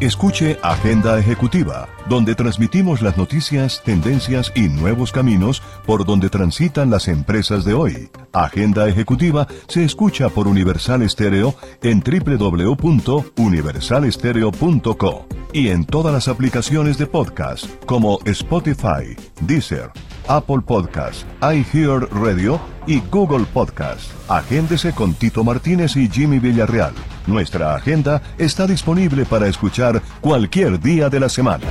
Escuche Agenda Ejecutiva, donde transmitimos las noticias, tendencias y nuevos caminos por donde transitan las empresas de hoy. Agenda Ejecutiva se escucha por Universal Estéreo en www.universalestereo.co y en todas las aplicaciones de podcast como Spotify, Deezer, Apple Podcast, iHear Radio y Google Podcast. Agéndese con Tito Martínez y Jimmy Villarreal. Nuestra agenda está disponible para escuchar cualquier día de la semana.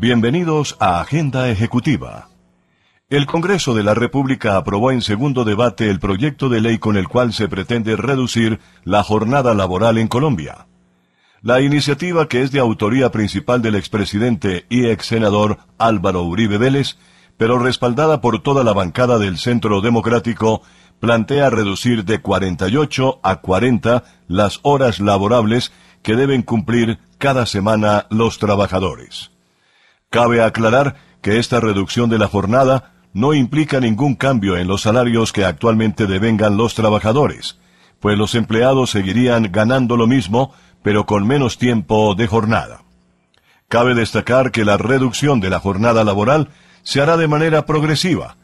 Bienvenidos a Agenda Ejecutiva el Congreso de la República aprobó en segundo debate el proyecto de ley con el cual se pretende reducir la jornada laboral en Colombia. La iniciativa, que es de autoría principal del expresidente y ex senador Álvaro Uribe Vélez, pero respaldada por toda la bancada del Centro Democrático, plantea reducir de 48 a 40 las horas laborables que deben cumplir cada semana los trabajadores. Cabe aclarar que esta reducción de la jornada no implica ningún cambio en los salarios que actualmente devengan los trabajadores, pues los empleados seguirían ganando lo mismo, pero con menos tiempo de jornada. Cabe destacar que la reducción de la jornada laboral se hará de manera progresiva.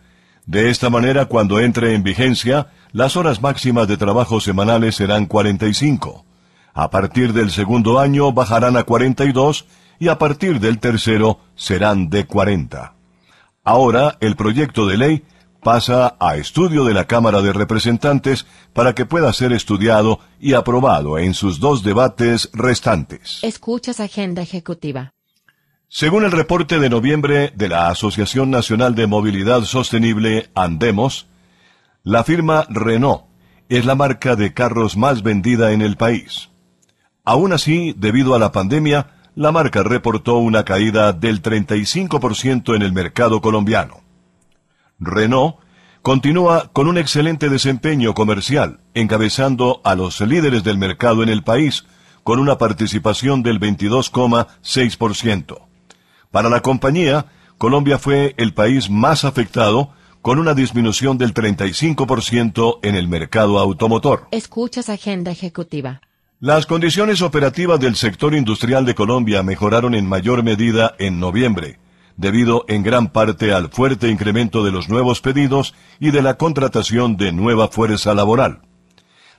De esta manera, cuando entre en vigencia, las horas máximas de trabajo semanales serán 45. A partir del segundo año bajarán a 42 y a partir del tercero serán de 40. Ahora el proyecto de ley pasa a estudio de la Cámara de Representantes para que pueda ser estudiado y aprobado en sus dos debates restantes. Escuchas Agenda Ejecutiva. Según el reporte de noviembre de la Asociación Nacional de Movilidad Sostenible, Andemos, la firma Renault es la marca de carros más vendida en el país. Aún así, debido a la pandemia, la marca reportó una caída del 35% en el mercado colombiano. Renault continúa con un excelente desempeño comercial, encabezando a los líderes del mercado en el país, con una participación del 22,6%. Para la compañía, Colombia fue el país más afectado, con una disminución del 35% en el mercado automotor. Escuchas Agenda Ejecutiva. Las condiciones operativas del sector industrial de Colombia mejoraron en mayor medida en noviembre, debido en gran parte al fuerte incremento de los nuevos pedidos y de la contratación de nueva fuerza laboral.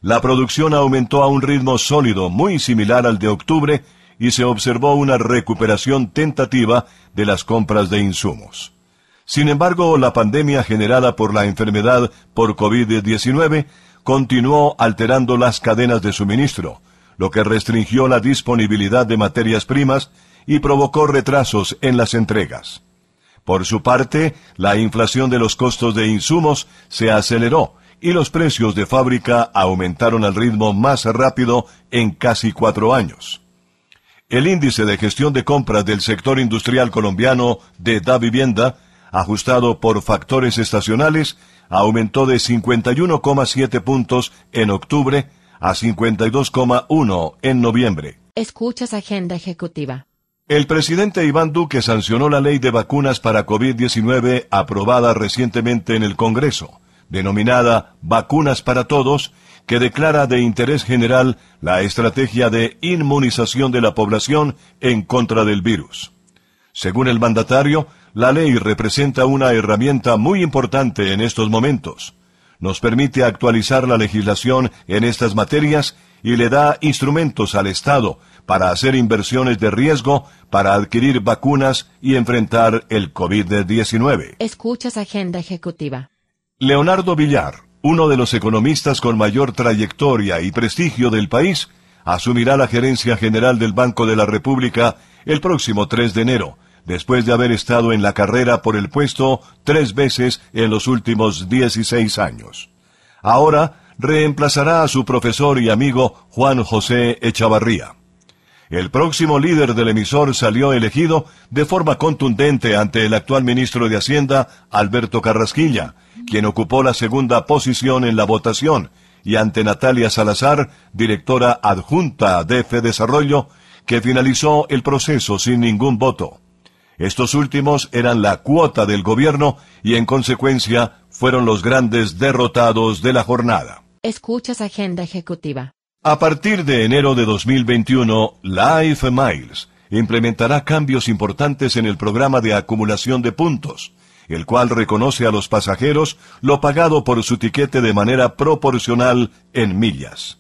La producción aumentó a un ritmo sólido muy similar al de octubre y se observó una recuperación tentativa de las compras de insumos. Sin embargo, la pandemia generada por la enfermedad por COVID-19 continuó alterando las cadenas de suministro, lo que restringió la disponibilidad de materias primas y provocó retrasos en las entregas. Por su parte, la inflación de los costos de insumos se aceleró y los precios de fábrica aumentaron al ritmo más rápido en casi cuatro años. El índice de gestión de compras del sector industrial colombiano de Da Vivienda, ajustado por factores estacionales, aumentó de 51,7 puntos en octubre a 52,1 en noviembre. Escuchas Agenda Ejecutiva. El presidente Iván Duque sancionó la ley de vacunas para COVID-19 aprobada recientemente en el Congreso, denominada Vacunas para Todos, que declara de interés general la estrategia de inmunización de la población en contra del virus. Según el mandatario, la ley representa una herramienta muy importante en estos momentos nos permite actualizar la legislación en estas materias y le da instrumentos al Estado para hacer inversiones de riesgo para adquirir vacunas y enfrentar el COVID-19. Escuchas Agenda Ejecutiva. Leonardo Villar, uno de los economistas con mayor trayectoria y prestigio del país, asumirá la gerencia general del Banco de la República el próximo 3 de enero después de haber estado en la carrera por el puesto tres veces en los últimos 16 años. Ahora reemplazará a su profesor y amigo Juan José Echavarría. el próximo líder del emisor salió elegido de forma contundente ante el actual ministro de Hacienda, Alberto Carrasquilla, quien ocupó la segunda posición en la votación, y ante Natalia Salazar, directora adjunta de Desarrollo, que finalizó el proceso sin ningún voto. Estos últimos eran la cuota del gobierno y en consecuencia fueron los grandes derrotados de la jornada. Escuchas Agenda Ejecutiva. A partir de enero de 2021, Life Miles implementará cambios importantes en el programa de acumulación de puntos, el cual reconoce a los pasajeros lo pagado por su tiquete de manera proporcional en millas.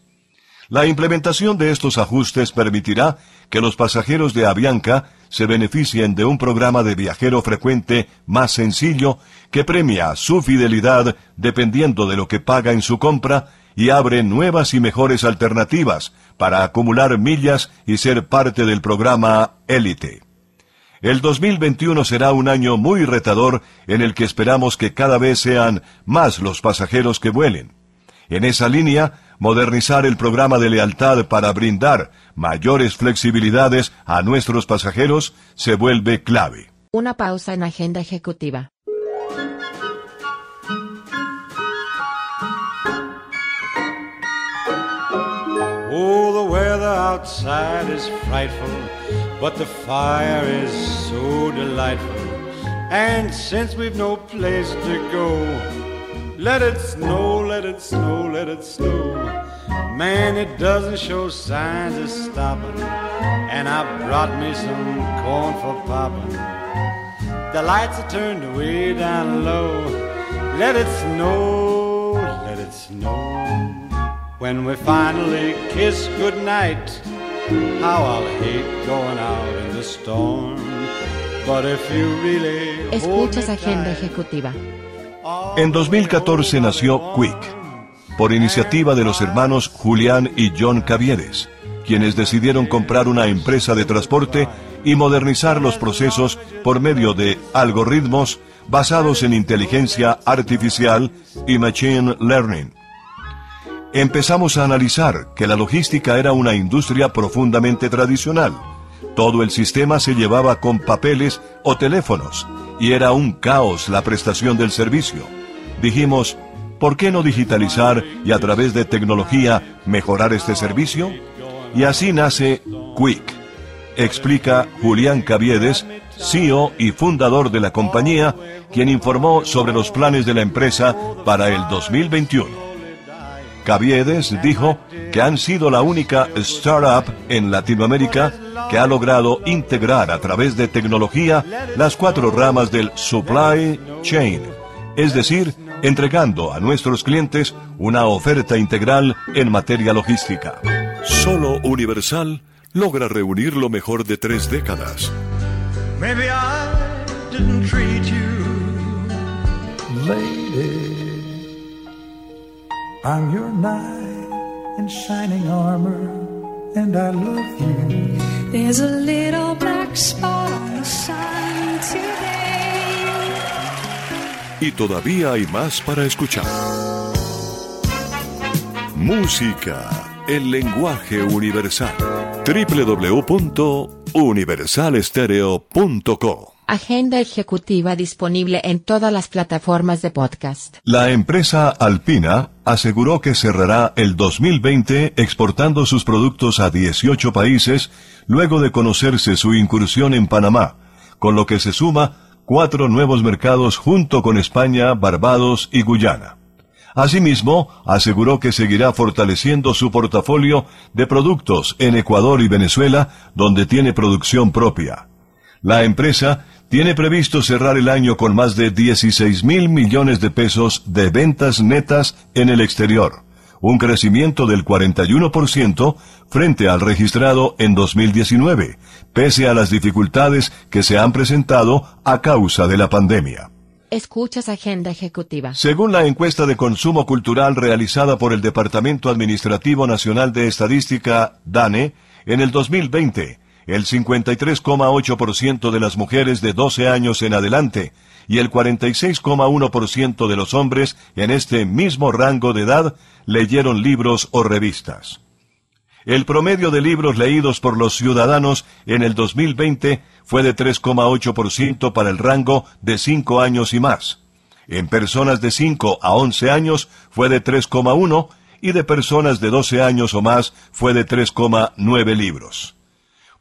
La implementación de estos ajustes permitirá que los pasajeros de Avianca se beneficien de un programa de viajero frecuente más sencillo que premia su fidelidad dependiendo de lo que paga en su compra y abre nuevas y mejores alternativas para acumular millas y ser parte del programa Élite. El 2021 será un año muy retador en el que esperamos que cada vez sean más los pasajeros que vuelen. En esa línea, modernizar el programa de lealtad para brindar mayores flexibilidades a nuestros pasajeros se vuelve clave. Una pausa en Agenda Ejecutiva. Oh, the weather outside is frightful, but the fire is so delightful. And since we've no place to go, let it snow, let it snow, let it snow. Man, it doesn't show signs of stopping. And I brought me some corn for popping. The lights are turned way down low. Let it snow, let it snow. When we finally kiss goodnight, how I'll hate going out in the storm. But if you really Escuchas Agenda Ejecutiva. En 2014 nació Quick, por iniciativa de los hermanos Julián y John Caviedes, quienes decidieron comprar una empresa de transporte y modernizar los procesos por medio de algoritmos basados en inteligencia artificial y machine learning. Empezamos a analizar que la logística era una industria profundamente tradicional. Todo el sistema se llevaba con papeles o teléfonos y era un caos la prestación del servicio. Dijimos, ¿por qué no digitalizar y a través de tecnología mejorar este servicio? Y así nace Quick, explica Julián Caviedes, CEO y fundador de la compañía, quien informó sobre los planes de la empresa para el 2021. Caviedes dijo que han sido la única startup en Latinoamérica que ha logrado integrar a través de tecnología las cuatro ramas del supply chain, es decir, entregando a nuestros clientes una oferta integral en materia logística. Solo Universal logra reunir lo mejor de tres décadas. Maybe I didn't treat you Lady, I'm your knight in shining armor, and I love you. There's a little black spot on the sun today. Y todavía hay más para escuchar. Música, el lenguaje universal. www.universalestereo.co Agenda Ejecutiva disponible en todas las plataformas de podcast. La empresa Alpina aseguró que cerrará el 2020 exportando sus productos a 18 países luego de conocerse su incursión en Panamá, con lo que se suma cuatro nuevos mercados junto con España, Barbados y Guyana. Asimismo, aseguró que seguirá fortaleciendo su portafolio de productos en Ecuador y Venezuela, donde tiene producción propia. La empresa tiene previsto cerrar el año con más de 16 mil millones de pesos de ventas netas en el exterior, un crecimiento del 41% frente al registrado en 2019, pese a las dificultades que se han presentado a causa de la pandemia. Escuchas Agenda Ejecutiva. Según la encuesta de consumo cultural realizada por el Departamento Administrativo Nacional de Estadística, DANE, en el 2020, el 53,8% de las mujeres de 12 años en adelante y el 46,1% de los hombres en este mismo rango de edad leyeron libros o revistas. El promedio de libros leídos por los ciudadanos en el 2020 fue de 3,8% para el rango de 5 años y más. En personas de 5 a 11 años fue de 3,1 y de personas de 12 años o más fue de 3,9 libros.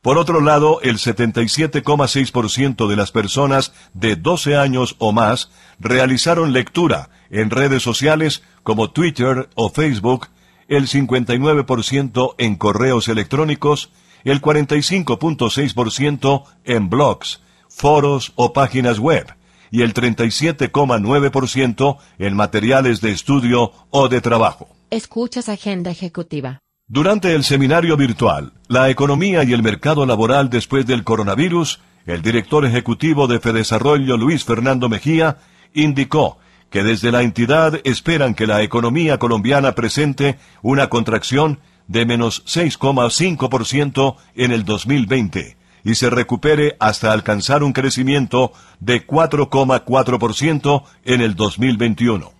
Por otro lado, el 77,6% de las personas de 12 años o más realizaron lectura en redes sociales como Twitter o Facebook, el 59% en correos electrónicos, el 45.6% en blogs, foros o páginas web, y el 37,9% en materiales de estudio o de trabajo. Escuchas Agenda Ejecutiva. Durante el seminario virtual, La economía y el mercado laboral después del coronavirus, el director ejecutivo de Fedesarrollo Luis Fernando Mejía indicó que desde la entidad esperan que la economía colombiana presente una contracción de menos 6,5% en el 2020 y se recupere hasta alcanzar un crecimiento de 4,4% en el 2021.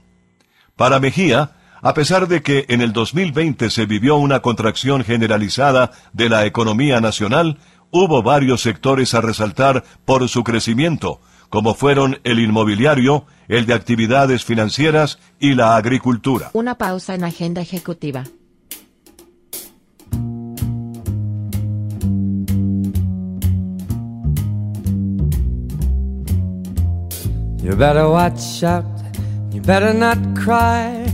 Para Mejía, a pesar de que en el 2020 se vivió una contracción generalizada de la economía nacional, hubo varios sectores a resaltar por su crecimiento, como fueron el inmobiliario, el de actividades financieras y la agricultura. Una pausa en Agenda Ejecutiva. You better watch out, you better not cry,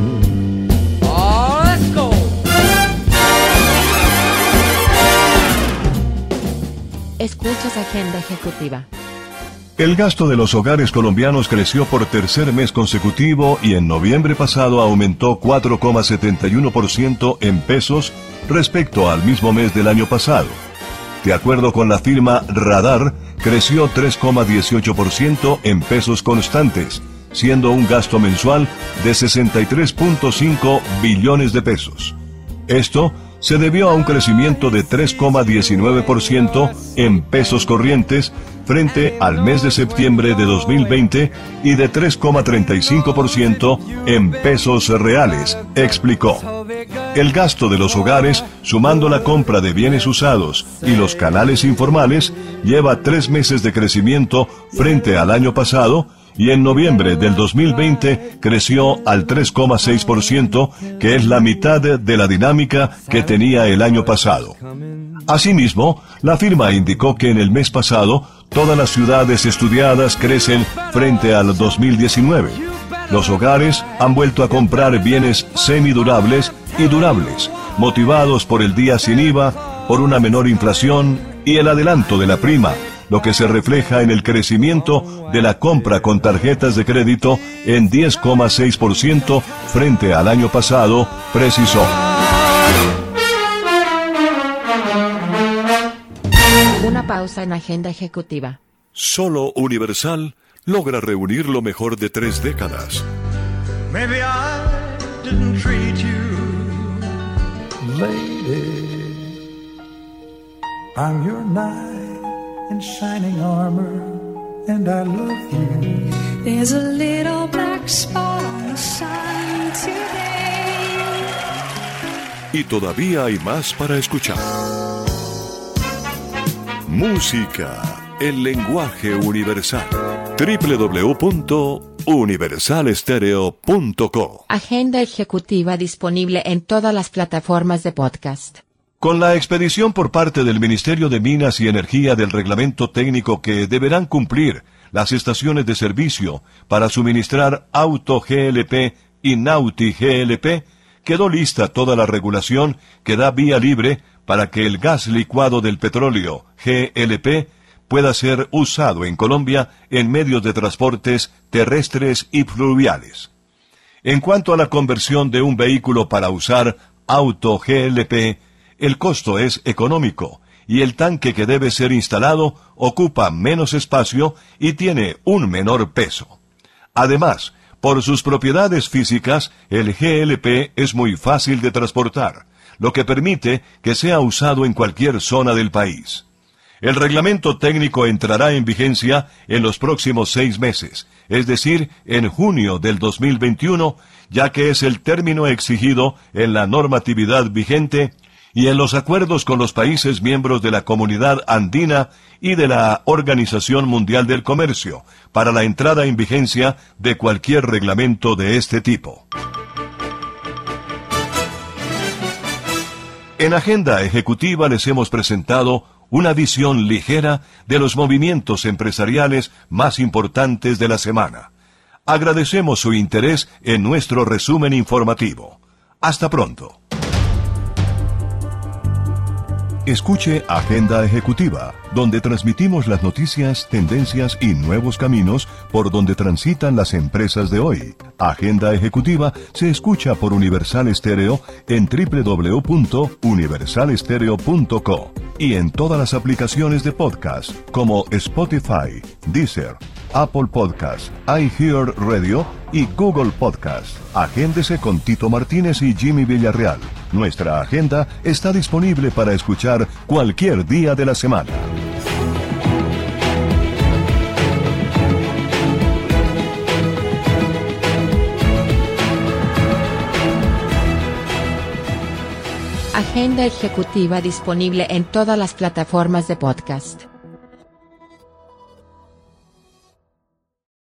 Escuchas Agenda Ejecutiva. El gasto de los hogares colombianos creció por tercer mes consecutivo y en noviembre pasado aumentó 4,71% en pesos respecto al mismo mes del año pasado. De acuerdo con la firma Radar, creció 3,18% en pesos constantes, siendo un gasto mensual de 63.5 billones de pesos. Esto se debió a un crecimiento de 3,19% en pesos corrientes frente al mes de septiembre de 2020 y de 3,35% en pesos reales, explicó. El gasto de los hogares, sumando la compra de bienes usados y los canales informales, lleva tres meses de crecimiento frente al año pasado y en noviembre del 2020 creció al 3,6%, que es la mitad de la dinámica que tenía el año pasado. Asimismo, la firma indicó que en el mes pasado todas las ciudades estudiadas crecen frente al 2019. Los hogares han vuelto a comprar bienes semidurables y durables, motivados por el día sin IVA, por una menor inflación y el adelanto de la prima, lo que se refleja en el crecimiento de la compra con tarjetas de crédito en 10,6% frente al año pasado, precisó. Una pausa en Agenda Ejecutiva. Solo Universal logra reunir lo mejor de tres décadas. Maybe I didn't treat you, lady. I'm your knight in shining armor, and I love you. There's a little black spot on the sun today. Y todavía hay más para escuchar. Música, el lenguaje universal. www.universalestereo.co Agenda Ejecutiva disponible en todas las plataformas de podcast. Con la expedición por parte del Ministerio de Minas y Energía del reglamento técnico que deberán cumplir las estaciones de servicio para suministrar Auto GLP y Nauti GLP, quedó lista toda la regulación que da vía libre para que el gas licuado del petróleo GLP pueda ser usado en Colombia en medios de transportes terrestres y fluviales. En cuanto a la conversión de un vehículo para usar Auto GLP, el costo es económico y el tanque que debe ser instalado ocupa menos espacio y tiene un menor peso. Además, por sus propiedades físicas, el GLP es muy fácil de transportar, lo que permite que sea usado en cualquier zona del país. El reglamento técnico entrará en vigencia en los próximos seis meses, es decir, en junio del 2021, ya que es el término exigido en la normatividad vigente y en los acuerdos con los países miembros de la Comunidad Andina y de la Organización Mundial del Comercio para la entrada en vigencia de cualquier reglamento de este tipo. En Agenda Ejecutiva les hemos presentado una visión ligera de los movimientos empresariales más importantes de la semana. Agradecemos su interés en nuestro resumen informativo. Hasta pronto. Escuche Agenda Ejecutiva, donde transmitimos las noticias, tendencias y nuevos caminos por donde transitan las empresas de hoy. Agenda Ejecutiva se escucha por Universal Estéreo en www.universalestereo.co y en todas las aplicaciones de podcast como Spotify, Deezer, Apple Podcast, iHear Radio y Google Podcast. Agéndese con Tito Martínez y Jimmy Villarreal. Nuestra agenda está disponible para escuchar cualquier día de la semana. Agenda ejecutiva disponible en todas las plataformas de podcast.